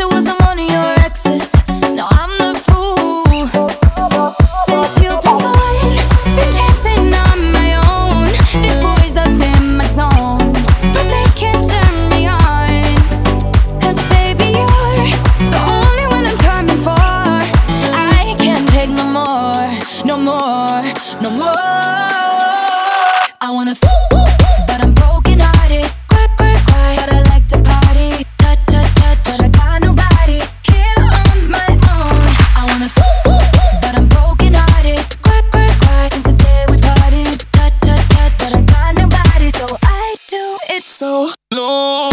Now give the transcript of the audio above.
wish wasn't one of your No.